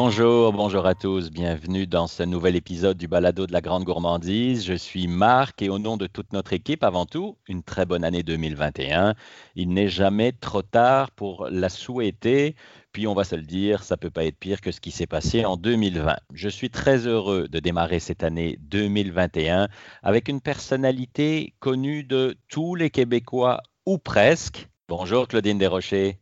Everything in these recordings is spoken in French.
Bonjour, bonjour à tous, bienvenue dans ce nouvel épisode du Balado de la Grande Gourmandise. Je suis Marc et au nom de toute notre équipe, avant tout, une très bonne année 2021. Il n'est jamais trop tard pour la souhaiter, puis on va se le dire, ça peut pas être pire que ce qui s'est passé en 2020. Je suis très heureux de démarrer cette année 2021 avec une personnalité connue de tous les Québécois ou presque. Bonjour Claudine Desrochers.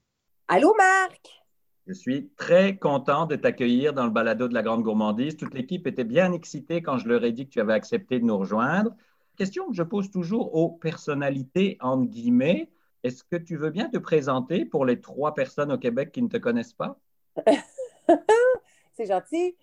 Allô Marc? Je suis très content de t'accueillir dans le balado de la Grande Gourmandise. Toute l'équipe était bien excitée quand je leur ai dit que tu avais accepté de nous rejoindre. Question que je pose toujours aux personnalités, entre guillemets. Est-ce que tu veux bien te présenter pour les trois personnes au Québec qui ne te connaissent pas? C'est gentil.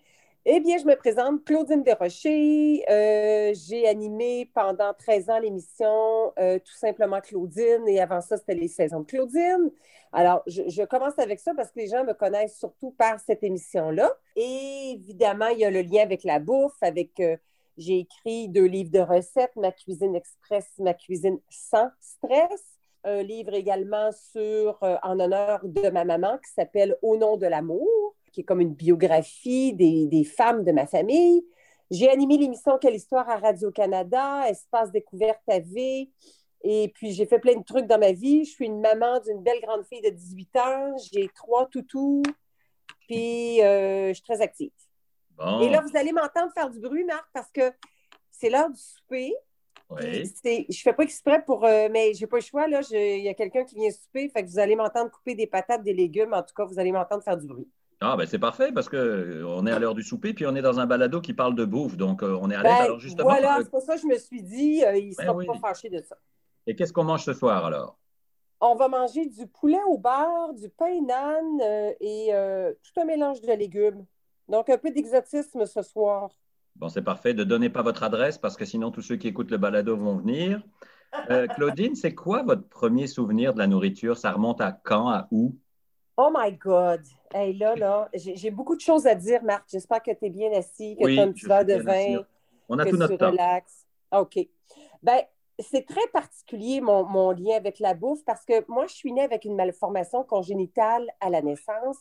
Eh bien, je me présente, Claudine Desrochers. Euh, j'ai animé pendant 13 ans l'émission euh, Tout simplement Claudine et avant ça, c'était les saisons de Claudine. Alors, je, commence avec ça parce que les gens me connaissent surtout par cette émission-là. Et évidemment, il y a le lien avec la bouffe, avec... Euh, j'ai écrit deux livres de recettes, Ma cuisine express, Ma cuisine sans stress. Un livre également sur, en honneur de ma maman qui s'appelle Au nom de l'amour qui est comme une biographie des, femmes de ma famille. J'ai animé l'émission Quelle histoire à Radio-Canada, Espace découverte à V. Et puis, j'ai fait plein de trucs dans ma vie. Je suis une maman d'une belle grande fille de 18 ans. J'ai trois toutous. Puis, euh, je suis très active. Et là, vous allez m'entendre faire du bruit, Marc, parce que c'est l'heure du souper. Oui. Je fais pas exprès pour. Euh, mais j'ai pas le choix, là. Il y a quelqu'un qui vient souper. Fait que vous allez m'entendre couper des patates, des légumes. En tout cas, vous allez m'entendre faire du bruit. Ah, ben c'est parfait parce qu'on euh, est à l'heure du souper, puis on est dans un balado qui parle de bouffe. Donc, euh, on est à l'aise. Ben, alors, justement. Voilà, euh, c'est pour ça que je me suis dit, il ne ben sera pas fâché de ça. Et qu'est-ce qu'on mange ce soir alors? On va manger du poulet au beurre, du pain nan et tout un mélange de légumes. Donc, un peu d'exotisme ce soir. Bon, c'est parfait. Ne donnez pas votre adresse parce que sinon, tous ceux qui écoutent le balado vont venir. Claudine, c'est quoi votre premier souvenir de la nourriture? Ça remonte à quand, à où? Oh my God! Hey, là, là, j'ai beaucoup de choses à dire, Marc. J'espère que tu es bien assis, que tu as un petit verre de vin. On a tout notre temps. OK. Ben, c'est très particulier, mon, lien avec la bouffe, parce que moi, je suis née avec une malformation congénitale à la naissance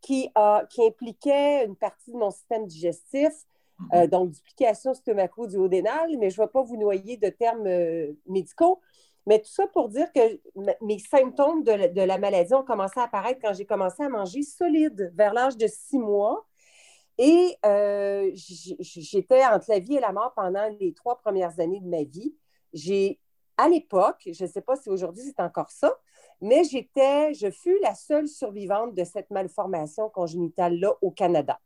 qui, a, qui impliquait une partie de mon système digestif, mm-hmm. euh, donc duplication stomaco-duodénale, mais je ne vais pas vous noyer de termes euh, médicaux. Mais tout ça pour dire que mes symptômes de la, maladie ont commencé à apparaître quand j'ai commencé à manger solide vers l'âge de six mois. Et euh, j'étais entre la vie et la mort pendant les trois premières années de ma vie. J'ai, à l'époque, je ne sais pas si aujourd'hui c'est encore ça, mais j'étais, je fus la seule survivante de cette malformation congénitale-là au Canada.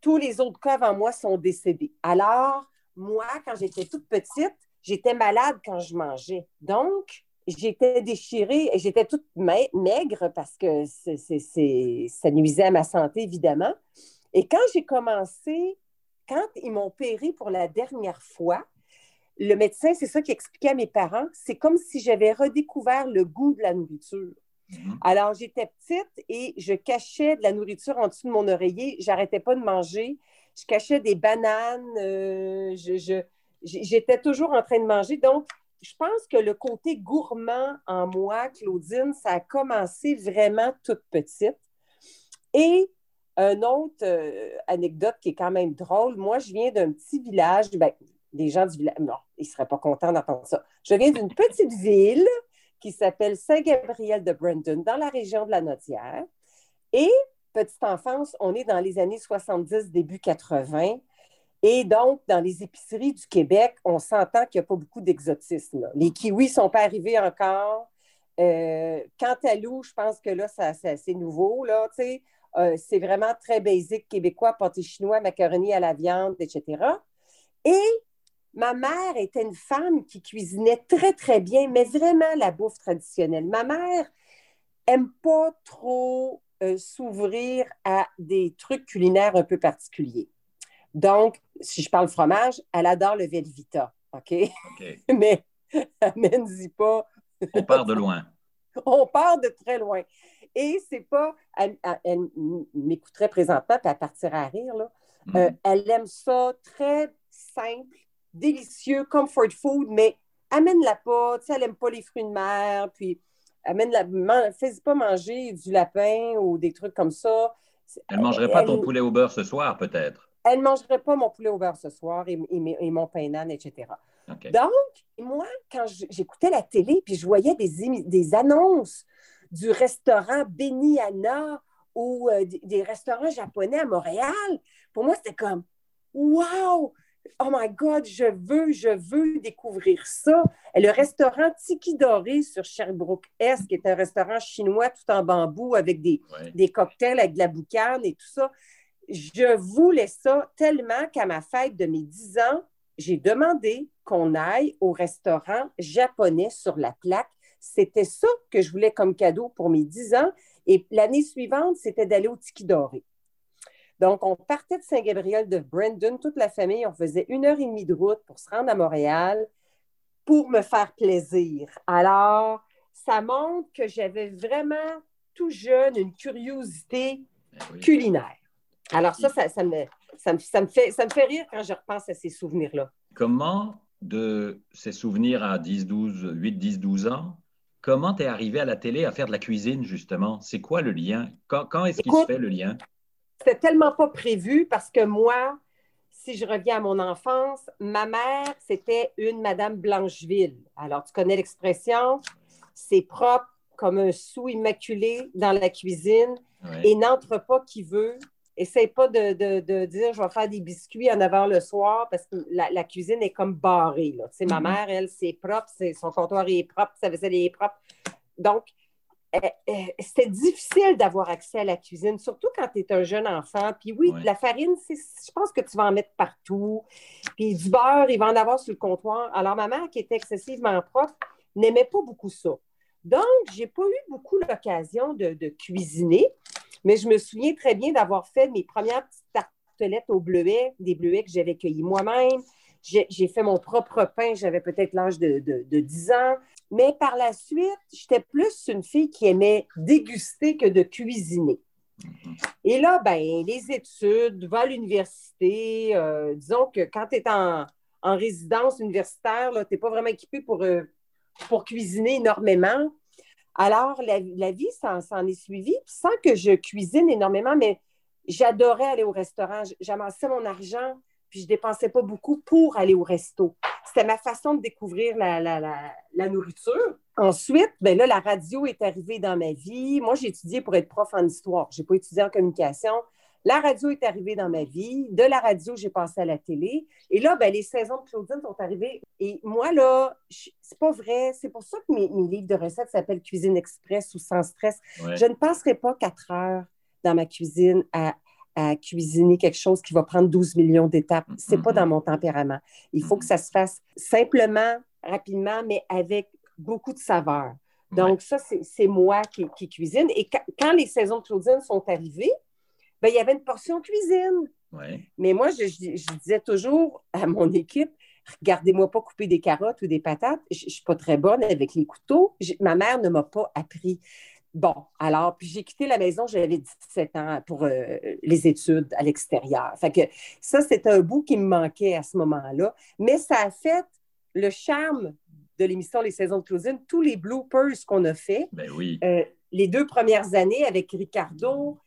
Tous les autres cas avant moi sont décédés. Alors, moi, quand j'étais toute petite, j'étais malade quand je mangeais. Donc, j'étais déchirée et j'étais toute maigre parce que ça nuisait à ma santé, évidemment. Et quand j'ai commencé, quand ils m'ont opéré pour la dernière fois, le médecin, c'est ça qui expliquait à mes parents, c'est comme si j'avais redécouvert le goût de la nourriture. Mm-hmm. Alors, j'étais petite et je cachais de la nourriture en dessous de mon oreiller. J'arrêtais pas de manger. Je cachais des bananes. Euh, je, j'étais toujours en train de manger. Donc, je pense que le côté gourmand en moi, Claudine, ça a commencé vraiment toute petite. Et une autre euh, anecdote qui est quand même drôle, moi, je viens d'un petit village, ben, des gens du village, non, ils ne seraient pas contents d'entendre ça. Je viens d'une petite ville qui s'appelle Saint-Gabriel de Brandon, dans la région de la Notière. Et petite enfance, on est dans les années 70, début 80. Et donc, dans les épiceries du Québec, on s'entend qu'il n'y a pas beaucoup d'exotisme. Les kiwis ne sont pas arrivés encore. Euh, quant à l'eau, je pense que là, c'est assez nouveau. Là, euh, c'est vraiment très basique québécois, pâté chinois, macaroni à la viande, etc. Et ma mère était une femme qui cuisinait très, très bien, mais vraiment la bouffe traditionnelle. Ma mère aime pas trop euh, s'ouvrir à des trucs culinaires un peu particuliers. Donc, si je parle fromage, elle adore le Velvita. OK? Mais amène-y pas. On part de loin. On part de très loin. Et c'est pas. Elle, m'écouterait présentement, puis elle partirait à rire. Là. Mhm. Euh, elle aime ça très simple, délicieux, comfort food, mais amène-la pas. Tu sais, elle n'aime pas les fruits de mer, puis amène-la. Fais-y pas manger du lapin ou des trucs comme ça Elle ne mangerait pas ton poulet au beurre ce soir, peut-être? Elle ne mangerait pas mon poulet au beurre ce soir et, mon pain nan, etc. Donc, moi, quand j'écoutais la télé, puis je voyais des, des annonces du restaurant Beniana ou euh, des restaurants japonais à Montréal, pour moi, c'était comme Wow! Oh my God, je veux, je veux découvrir ça. Et le restaurant Tiki Doré sur Sherbrooke Est, qui est un restaurant chinois tout en bambou avec des, des cocktails avec de la boucane et tout ça. Je voulais ça tellement qu'à ma fête de mes 10 ans, j'ai demandé qu'on aille au restaurant japonais sur la plaque. C'était ça que je voulais comme cadeau pour mes 10 ans. Et l'année suivante, c'était d'aller au Tiki Doré. Donc, on partait de Saint-Gabriel de Brandon, toute la famille. On faisait une heure et demie de route pour se rendre à Montréal pour me faire plaisir. Alors, ça montre que j'avais vraiment tout jeune une curiosité ben culinaire. Alors, ça, ça, me, ça, me, fait, ça me fait rire quand je repense à ces souvenirs-là. Comment, de ces souvenirs à 10, 12, 8, 10, 12 ans, comment tu es arrivé à la télé à faire de la cuisine, justement? C'est quoi le lien? Quand, quand est-ce qu'il se fait le lien? C'était tellement pas prévu parce que moi, si je reviens à mon enfance, ma mère, c'était une Madame Blancheville. Alors, tu connais l'expression, c'est propre comme un sou immaculé dans la cuisine et n'entre pas qui veut. Essaye pas de, dire je vais faire des biscuits en avant le soir parce que la, cuisine est comme barrée. Là. Tu ma mm-hmm. mère, elle, c'est propre, son comptoir est propre, sa vaisselle est propre. Donc, euh, euh, c'était difficile d'avoir accès à la cuisine, surtout quand tu es un jeune enfant. Puis oui, la farine, je pense que tu vas en mettre partout. Puis du beurre, il va en avoir sur le comptoir. Alors, ma mère, qui était excessivement propre, n'aimait pas beaucoup ça. Donc, je n'ai pas eu beaucoup l'occasion de, cuisiner, mais je me souviens très bien d'avoir fait mes premières petites tartelettes au bleuet, des bleuets que j'avais cueillis moi-même. J'ai fait mon propre pain, j'avais peut-être l'âge de, de, 10 ans. Mais par la suite, j'étais plus une fille qui aimait déguster que de cuisiner. Et là, ben, les études, va à l'université, euh, disons que quand tu es en, résidence universitaire, tu n'es pas vraiment équipé pour, euh, pour cuisiner énormément. Alors, la, vie s'en est suivie, sans que je cuisine énormément, mais j'adorais aller au restaurant. J'amassais mon argent puis je dépensais pas beaucoup pour aller au resto. C'était ma façon de découvrir la, nourriture. Ensuite, ben là, la radio est arrivée dans ma vie. Moi, j'ai étudié pour être prof en histoire. Je n'ai pas étudié en communication. La radio est arrivée dans ma vie. De la radio, j'ai passé à la télé. Et là, ben, les saisons de Claudine sont arrivées. Et moi, là, c'est pas vrai. C'est pour ça que mes, livres de recettes s'appellent Cuisine Express ou Sans stress. Je ne passerai pas quatre heures dans ma cuisine à à cuisiner quelque chose qui va prendre 12 millions d'étapes. Ce n'est pas dans mon tempérament. Il faut que ça se fasse simplement, rapidement, mais avec beaucoup de saveur. Donc, ça, c'est moi qui, cuisine. Et quand les saisons de Claudine sont arrivées, ben, il y avait une portion cuisine. Mais moi, je, disais toujours à mon équipe, regardez-moi pas couper des carottes ou des patates. Je ne suis pas très bonne avec les couteaux. ma mère ne m'a pas appris. Bon, alors, puis j'ai quitté la maison, j'avais 17 ans pour euh, les études à l'extérieur. Fait que ça, c'était un bout qui me manquait à ce moment-là. Mais ça a fait le charme de l'émission Les Saisons de Claudine, tous les bloopers qu'on a fait. Ben oui. Euh, les deux premières années avec Ricardo,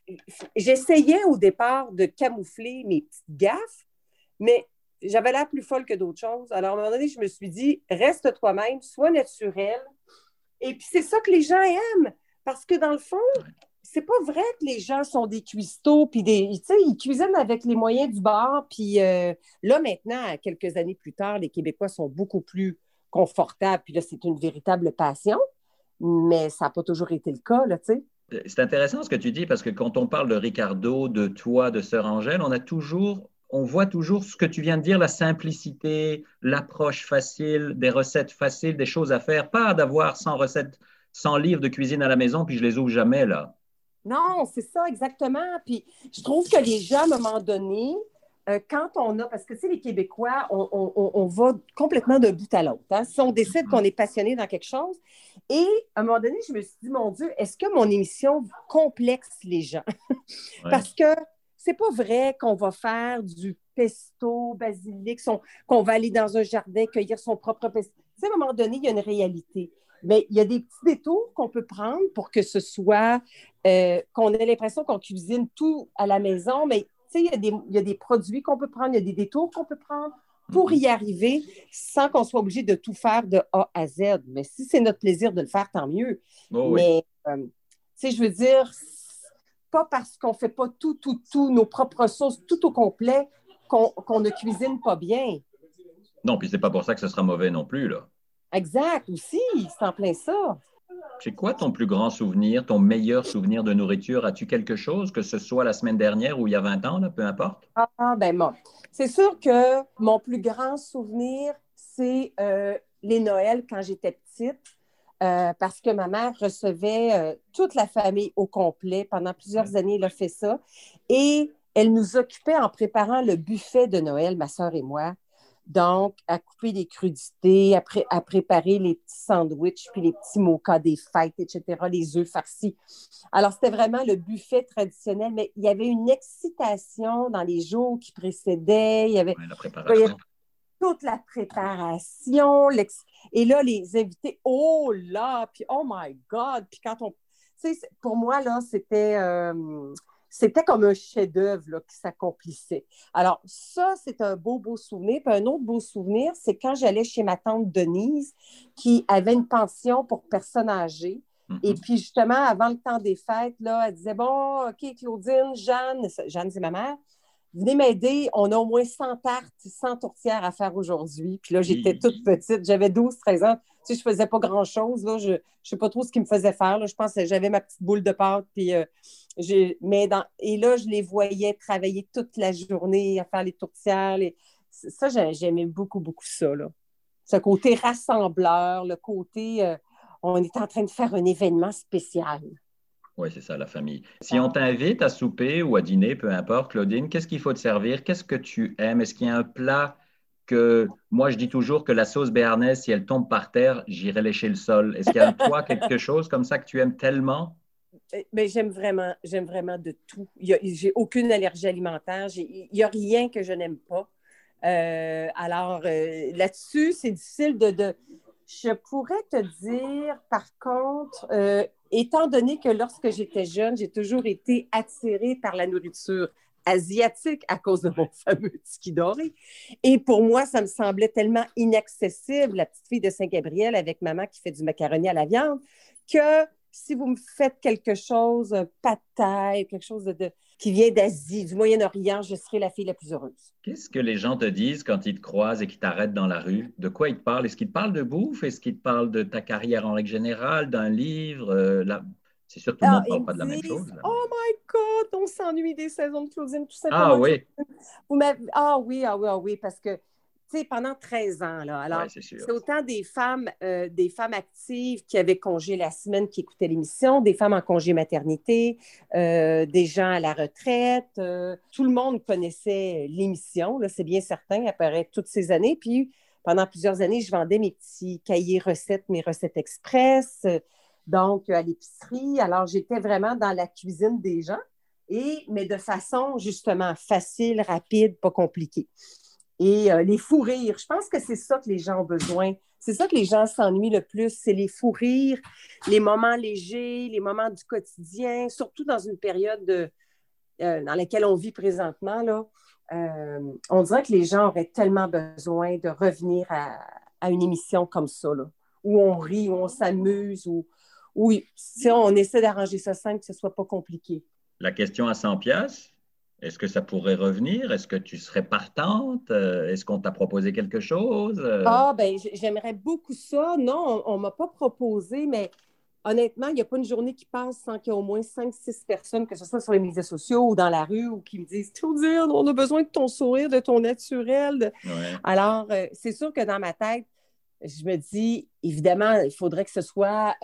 j'essayais au départ de camoufler mes petites gaffes, mais j'avais l'air plus folle que d'autres choses. Alors, à un moment donné, je me suis dit, reste toi-même, sois naturel. Et puis, c'est ça que les gens aiment. Parce que dans le fond, c'est pas vrai que les gens sont des cuistots, puis des, ils cuisinent avec les moyens du bord. Puis euh, là, maintenant, quelques années plus tard, les Québécois sont beaucoup plus confortables. Puis là, c'est une véritable passion. Mais ça n'a pas toujours été le cas, là, tu sais. C'est intéressant ce que tu dis parce que quand on parle de Ricardo, de toi, de Sœur Angèle, on a toujours, on voit toujours ce que tu viens de dire, la simplicité, l'approche facile, des recettes faciles, des choses à faire, pas d'avoir 100 recettes 100 livres de cuisine à la maison, puis je les ouvre jamais, là. Non, c'est ça, exactement. Puis je trouve que les gens, à un moment donné, euh, quand on a, parce que tu sais, les Québécois, on, va complètement d'un bout à l'autre. Hein. Si on décide qu'on est passionné dans quelque chose, et à un moment donné, je me suis dit, mon Dieu, est-ce que mon émission complexe les gens? parce que c'est pas vrai qu'on va faire du pesto, basilic, qu'on va aller dans un jardin cueillir son propre pesto. Tu sais, à un moment donné, il y a une réalité mais il y a des petits détours qu'on peut prendre pour que ce soit euh, qu'on ait l'impression qu'on cuisine tout à la maison, mais il y, y, a des produits qu'on peut prendre, il y a des détours qu'on peut prendre pour y arriver sans qu'on soit obligé de tout faire de A à Z. Mais si c'est notre plaisir de le faire, tant mieux. Oh mais, euh, tu sais, je veux dire, pas parce qu'on ne fait pas tout, tout, tout, nos propres sauces, tout au complet, qu'on ne cuisine pas bien. Non, puis c'est pas pour ça que ce sera mauvais non plus, là. Exact, aussi, c'est en plein ça. C'est quoi ton plus grand souvenir, ton meilleur souvenir de nourriture? As-tu quelque chose, que ce soit la semaine dernière ou il y a 20 ans, là, peu importe? Ah, ben bon. C'est sûr que mon plus grand souvenir, c'est euh, les Noëls quand j'étais petite. Euh, parce que ma mère recevait euh, toute la famille au complet. Pendant plusieurs années, elle a fait ça. Et elle nous occupait en préparant le buffet de Noël, ma soeur et moi. Donc, à couper des crudités, à, préparer les petits sandwichs, puis les petits mochas des fêtes, etc., les œufs farcis. Alors, c'était vraiment le buffet traditionnel, mais il y avait une excitation dans les jours qui précédaient. Il y avait, la préparation. toute la préparation. Et là, les invités, oh là, puis oh my God, puis quand on... Tu sais, pour moi, là, c'était... Euh, c'était comme un chef-d'œuvre qui s'accomplissait. Alors, ça, c'est un beau, beau souvenir. Puis un autre beau souvenir, c'est quand j'allais chez ma tante Denise, qui avait une pension pour personnes âgées. Mm-hmm. Et puis, justement, avant le temps des fêtes, là, elle disait Bon, OK, Claudine, Jeanne, Jeanne, c'est ma mère, venez m'aider. On a au moins 100 tartes, 100 tourtières à faire aujourd'hui. Puis là, j'étais toute petite. J'avais 12, 13 ans. Tu sais, je faisais pas grand-chose. Là. Je ne sais pas trop ce qui me faisait faire. Là. Je pense que j'avais ma petite boule de pâte. Puis, euh, mais dans... Et là, je les voyais travailler toute la journée à faire les tourtières. Ça, j'aimais beaucoup, beaucoup ça. Là. Ce côté rassembleur, le côté euh, on est en train de faire un événement spécial. Oui, c'est ça, la famille. Si on t'invite à souper ou à dîner, peu importe, Claudine, qu'est-ce qu'il faut te servir? Qu'est-ce que tu aimes? Est-ce qu'il y a un plat que moi, je dis toujours que la sauce béarnaise, si elle tombe par terre, j'irai lécher le sol. Est-ce qu'il y a toi quelque chose comme ça que tu aimes tellement? Mais ben, j'aime vraiment, j'aime vraiment de tout. J'ai aucune allergie alimentaire. Il n'y a rien que je n'aime pas. Euh, alors euh, là-dessus, c'est difficile de, Je pourrais te dire, par contre, euh, étant donné que lorsque j'étais jeune, j'ai toujours été attirée par la nourriture asiatique à cause de mon fameux tiki doré. Et pour moi, ça me semblait tellement inaccessible, la petite fille de Saint-Gabriel avec maman qui fait du macaroni à la viande, que si vous me faites quelque chose, un taille, quelque chose de, qui vient d'Asie, du Moyen-Orient, je serai la fille la plus heureuse. Qu'est-ce que les gens te disent quand ils te croisent et qu'ils t'arrêtent dans la rue? De quoi ils te parlent? Est-ce qu'ils te parlent de bouffe? Est-ce qu'ils te parlent de ta carrière en règle générale, d'un livre? Euh, c'est sûr tout le monde ne parle pas de la même chose. Oh my God, on s'ennuie des saisons de Claudine, tout simplement. Ah oui. ah oui, ah oui, ah oui, parce que pendant 13 ans. Là. Alors, c'est autant des femmes, euh, des femmes actives qui avaient congé la semaine qui écoutaient l'émission, des femmes en congé maternité, euh, des gens à la retraite. Euh, tout le monde connaissait l'émission, c'est bien certain, apparaît toutes ces années. Puis, pendant plusieurs années, je vendais mes petits cahiers recettes, mes recettes express, donc à l'épicerie. Alors, j'étais vraiment dans la cuisine des gens. Et, mais de façon justement facile, rapide, pas compliquée et euh, les fous rires. Je pense que c'est ça que les gens ont besoin. C'est ça que les gens s'ennuient le plus, c'est les fous rires, les moments légers, les moments du quotidien, surtout dans une période euh, dans laquelle on vit présentement. Là, euh, on dirait que les gens auraient tellement besoin de revenir à, une émission comme ça, où on rit, où on s'amuse, où, où on essaie d'arranger ça simple, que ce ne soit pas compliqué. La question à 100 pièces est-ce que ça pourrait revenir? Est-ce que tu serais partante? Euh, est-ce qu'on t'a proposé quelque chose? Euh, ah, ben j'aimerais beaucoup ça. Non, on ne m'a pas proposé, mais honnêtement, il n'y a pas une journée qui passe sans qu'il y ait au moins 5-6 personnes, que ce soit sur les médias sociaux ou dans la rue, ou qui me disent dire, on a besoin de ton sourire, de ton naturel. Alors, euh, c'est sûr que dans ma tête, je me dis, évidemment, il faudrait que ce soit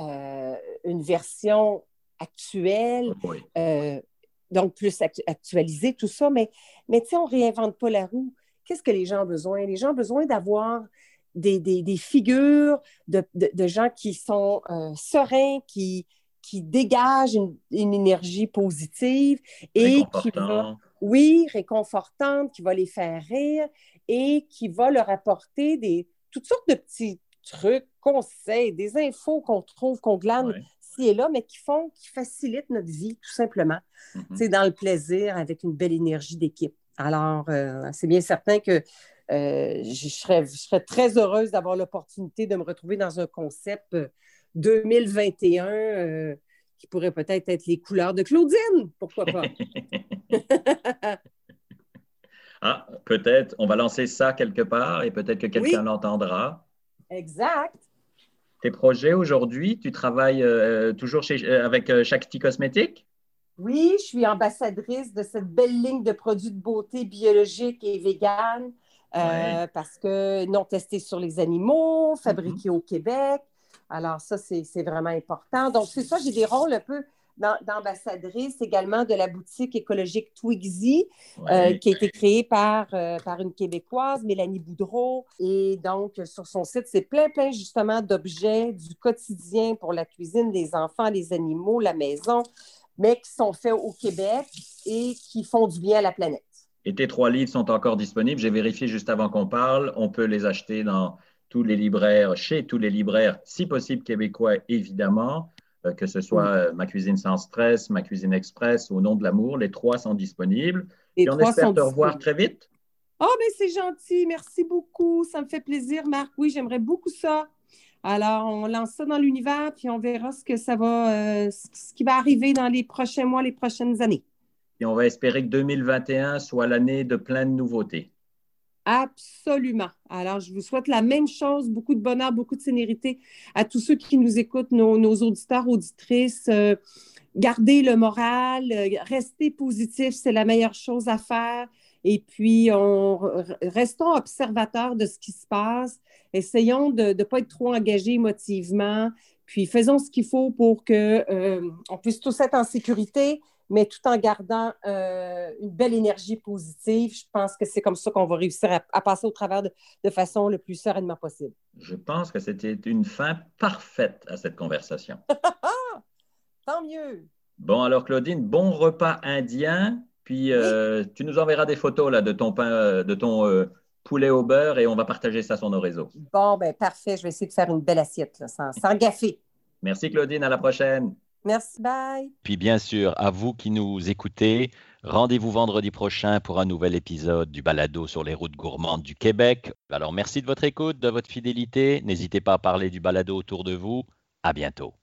une version actuelle, oui donc plus actualiser tout ça. Mais, mais tu sais, on ne réinvente pas la roue. Qu'est-ce que les gens ont besoin? Les gens ont besoin d'avoir des, figures de, gens qui sont euh, sereins, qui, qui dégagent une, énergie positive et qui va, oui, réconfortante, qui va les faire rire et qui va leur apporter des, toutes sortes de petits trucs, conseils, des infos qu'on trouve, qu'on glane ici et là, mais qui font, qui facilitent notre vie, tout simplement. C'est mhm. dans le plaisir, avec une belle énergie d'équipe. Alors, euh, c'est bien certain que euh, je, serais, je, serais, très heureuse d'avoir l'opportunité de me retrouver dans un concept 2021 euh, qui pourrait peut-être être les couleurs de Claudine, pourquoi pas? ah, peut-être, on va lancer ça quelque part et peut-être que quelqu'un l'entendra. Exact. Tes projets aujourd'hui, tu travailles euh, toujours chez, euh, avec euh, Shakti Cosmétique? Oui, je suis ambassadrice de cette belle ligne de produits de beauté biologiques et véganes parce que non testés sur les animaux, fabriqués au Québec. Alors ça, c'est vraiment important. Donc, c'est ça, j'ai des rôles un peu d'ambassadrice également de la boutique écologique Twigsy, euh, qui a été créée par, euh, par une Québécoise, Mélanie Boudreau. Et donc, sur son site, c'est plein, plein justement d'objets du quotidien pour la cuisine, des enfants, les animaux, la maison, mais qui sont faits au Québec et qui font du bien à la planète. Et tes trois livres sont encore disponibles? J'ai vérifié juste avant qu'on parle. On peut les acheter dans tous les libraires, chez tous les libraires, si possible québécois, évidemment. Euh, que ce soit euh, Ma cuisine sans stress, Ma cuisine express ou Au nom de l'amour. Les trois sont disponibles. Et on espère te revoir très vite. Oh, mais ben, c'est gentil. Merci beaucoup. Ça me fait plaisir, Marc. Oui, j'aimerais beaucoup ça. Alors, on lance ça dans l'univers, puis on verra ce que ça va, euh, ce qui va arriver dans les prochains mois, les prochaines années. Et on va espérer que 2021 soit l'année de plein de nouveautés. Absolument. Alors, je vous souhaite la même chose, beaucoup de bonheur, beaucoup de sénérité à tous ceux qui nous écoutent, nos, auditeurs, auditrices. Euh, gardez le moral, euh, restez positif, c'est la meilleure chose à faire. Et puis, on, restons observateurs de ce qui se passe. Essayons de ne pas être trop engagés émotivement. Puis, faisons ce qu'il faut pour qu'on euh, puisse tous être en sécurité, mais tout en gardant euh, une belle énergie positive. Je pense que c'est comme ça qu'on va réussir à, passer au travers de, façon le plus sereinement possible. Je pense que c'était une fin parfaite à cette conversation. Tant mieux. Bon, alors Claudine, bon repas indien. Puis euh, tu nous enverras des photos là, de ton pain, euh, de ton poulet au beurre et on va partager ça sur nos réseaux. Bon, ben parfait. Je vais essayer de faire une belle assiette sans, sans gaffer. Merci Claudine, à la prochaine. Merci, bye. Puis bien sûr, à vous qui nous écoutez, rendez-vous vendredi prochain pour un nouvel épisode du Balado sur les routes gourmandes du Québec. Alors merci de votre écoute, de votre fidélité. N'hésitez pas à parler du Balado autour de vous. À bientôt.